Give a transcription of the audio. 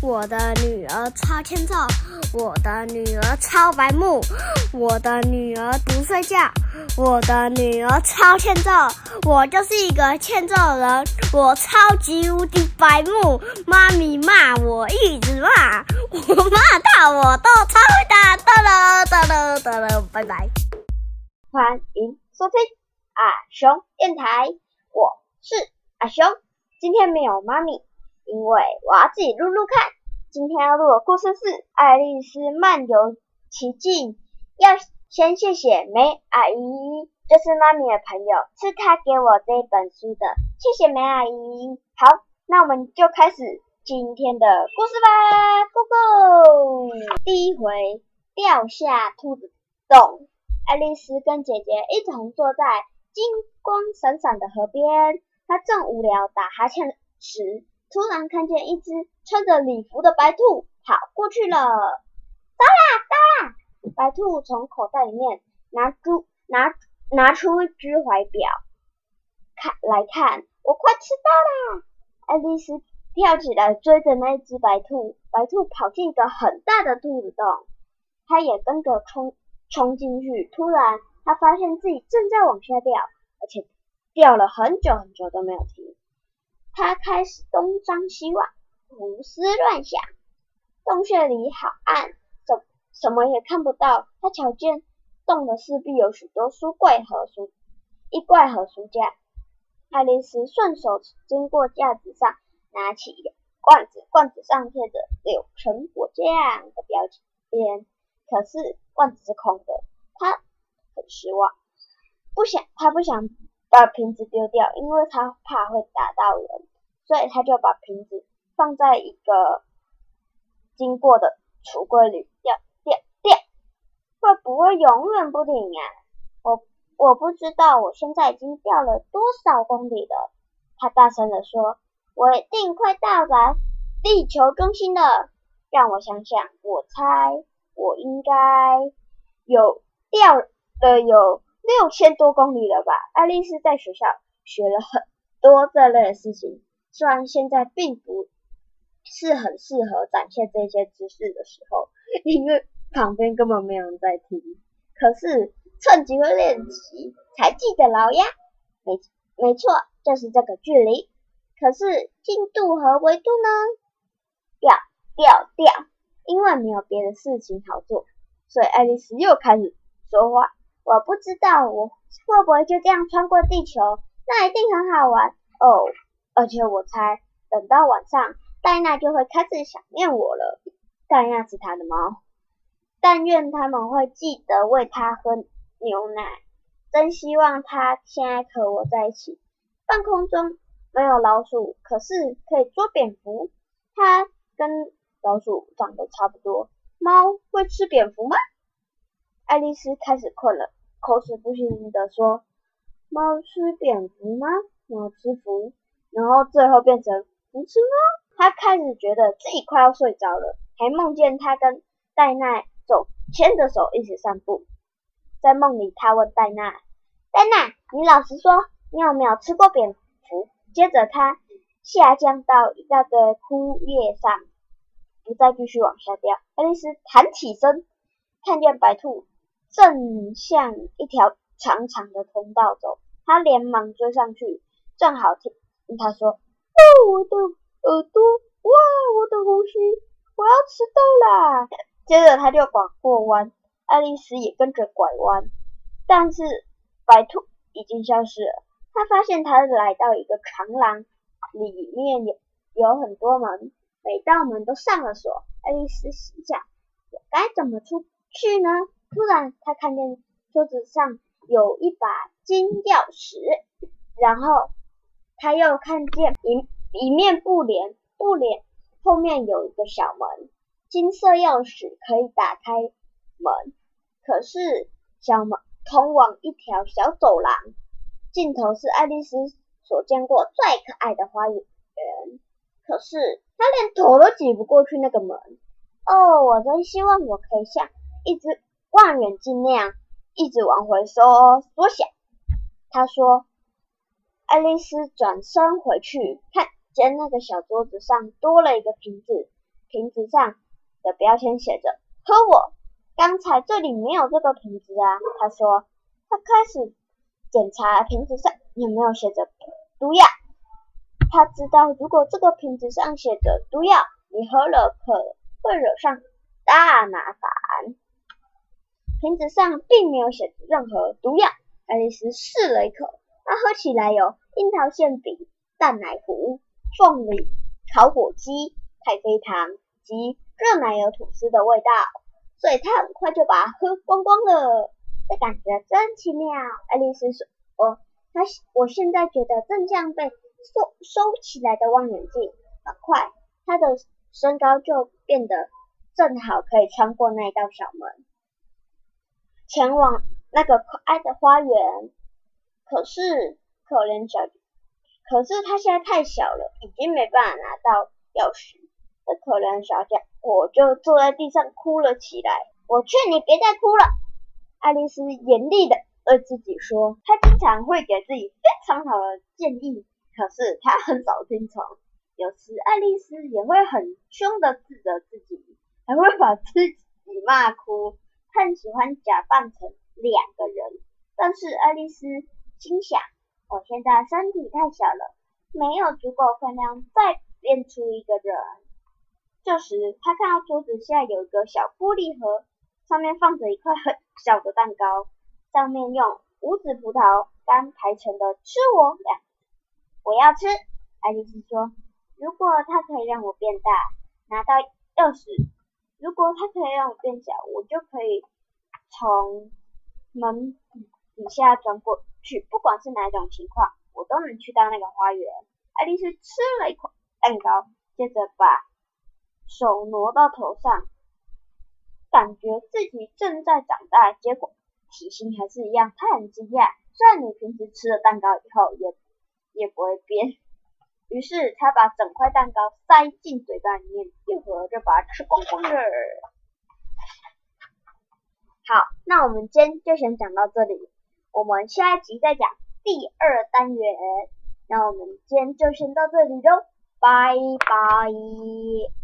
我的女儿超欠揍，我的女儿超白目，我的女儿不睡觉，我的女儿超欠揍。我就是一个欠揍人，我超级无敌白目。妈咪骂我一直骂，我骂到我都超会打。哒了哒了哒了，拜拜。欢迎收听阿雄电台，我是阿雄。今天没有妈咪，因为我要自己录录看。今天要录的故事是《爱丽丝漫游奇境》，要先谢谢梅阿姨，就是妈咪的朋友，是她给我这本书的，谢谢梅阿姨。好，那我们就开始今天的故事吧，Go Go！第一回掉下兔子洞，爱丽丝跟姐姐一同坐在金光闪闪的河边，她正无聊打哈欠时。突然看见一只穿着礼服的白兔跑过去了，到啦到啦！白兔从口袋里面拿出拿拿出一只怀表，看来看，我快迟到啦！爱丽丝跳起来追着那只白兔，白兔跑进一个很大的兔子洞，她也跟着冲冲进去。突然，她发现自己正在往下掉，而且掉了很久很久都没有停。他开始东张西望，胡思乱想。洞穴里好暗，什什么也看不到。他瞧见洞的四壁有许多书柜和书衣柜和书架。爱丽丝顺手经过架子上，拿起一个罐子，罐子上贴着“柳橙果酱”的标签，可是罐子是空的。他很失望，不想，他不想。把瓶子丢掉，因为他怕会打到人，所以他就把瓶子放在一个经过的橱柜里，掉掉掉，会不会永远不停啊？我我不知道，我现在已经掉了多少公里了？他大声的说：“我一定快到达地球中心了。”让我想想，我猜我应该有掉了有。六千多公里了吧？爱丽丝在学校学了很多这类的事情，虽然现在并不是很适合展现这些知识的时候，因为旁边根本没有人在听。可是趁机会练习才记得牢呀。没没错，就是这个距离。可是进度和维度呢？掉掉掉！因为没有别的事情好做，所以爱丽丝又开始说话。我不知道我会不会就这样穿过地球，那一定很好玩哦。而且我猜，等到晚上，戴娜就会开始想念我了。戴娜是他的猫，但愿他们会记得喂他喝牛奶。真希望他现在和我在一起。半空中没有老鼠，可是可以捉蝙蝠。它跟老鼠长得差不多。猫会吃蝙蝠吗？爱丽丝开始困了。口齿不清的说：“猫吃蝙蝠吗？猫吃蝠，然后最后变成不吃吗？”他开始觉得自己快要睡着了，还梦见他跟戴娜走牵着手一起散步。在梦里，他问戴娜：“戴娜，你老实说，你有没有吃过蝙蝠？”接着，他下降到一大堆枯叶上，不再继续往下掉。爱丽丝弹起身，看见白兔。正向一条长长的通道走，他连忙追上去，正好听他说：“哦，我的耳朵，哇，我的胡须，我要迟到啦！”接着他就拐过弯，爱丽丝也跟着拐弯，但是白兔已经消失了。他发现他来到一个长廊，里面有有很多门，每道门都上了锁。爱丽丝心想：我该怎么出去呢？突然，他看见桌子上有一把金钥匙，然后他又看见一一面布帘，布帘后面有一个小门，金色钥匙可以打开门。可是小门通往一条小走廊，尽头是爱丽丝所见过最可爱的花园。可是她连头都挤不过去那个门。哦，我真希望我可以像一只。望远镜那样一直往回缩缩小。他说：“爱丽丝转身回去，看见那个小桌子上多了一个瓶子，瓶子上的标签写着“喝我”，刚才这里没有这个瓶子啊。他说，他开始检查瓶子上有没有写着毒药。他知道，如果这个瓶子上写着毒药，你喝了可会惹上大麻烦。瓶子上并没有写着任何毒药。爱丽丝试了一口，它喝起来有樱桃馅饼、蛋奶糊、凤梨、烤火鸡、太妃糖及热奶油吐司的味道，所以她很快就把它喝光光了。这感觉真奇妙。爱丽丝说：“哦，她我现在觉得正像被收收起来的望远镜。很快，她的身高就变得正好可以穿过那道小门，前往。”那个可爱的花园，可是可怜小，可是他现在太小了，已经没办法拿到钥匙。这可怜小姐，我就坐在地上哭了起来。我劝你别再哭了，爱丽丝严厉的对自己说。她经常会给自己非常好的建议，可是她很少听从。有时爱丽丝也会很凶的指责自己，还会把自己骂哭。更喜欢假扮成。两个人，但是爱丽丝心想，我现在身体太小了，没有足够分量再变出一个人。这时，她看到桌子下有一个小玻璃盒，上面放着一块很小的蛋糕，上面用五指葡萄干排成的“吃我”两我要吃。爱丽丝说：“如果它可以让我变大，拿到钥匙；如果它可以让我变小，我就可以从。”门底下钻过去，不管是哪种情况，我都能去到那个花园。爱丽丝吃了一口蛋糕，接着把手挪到头上，感觉自己正在长大，结果体型还是一样。她很惊讶，虽然你平时吃了蛋糕以后也也不会变。于是他把整块蛋糕塞进嘴巴里面，一会儿就把它吃光光了。好，那我们今天就先讲到这里，我们下一集再讲第二单元。那我们今天就先到这里喽，拜拜。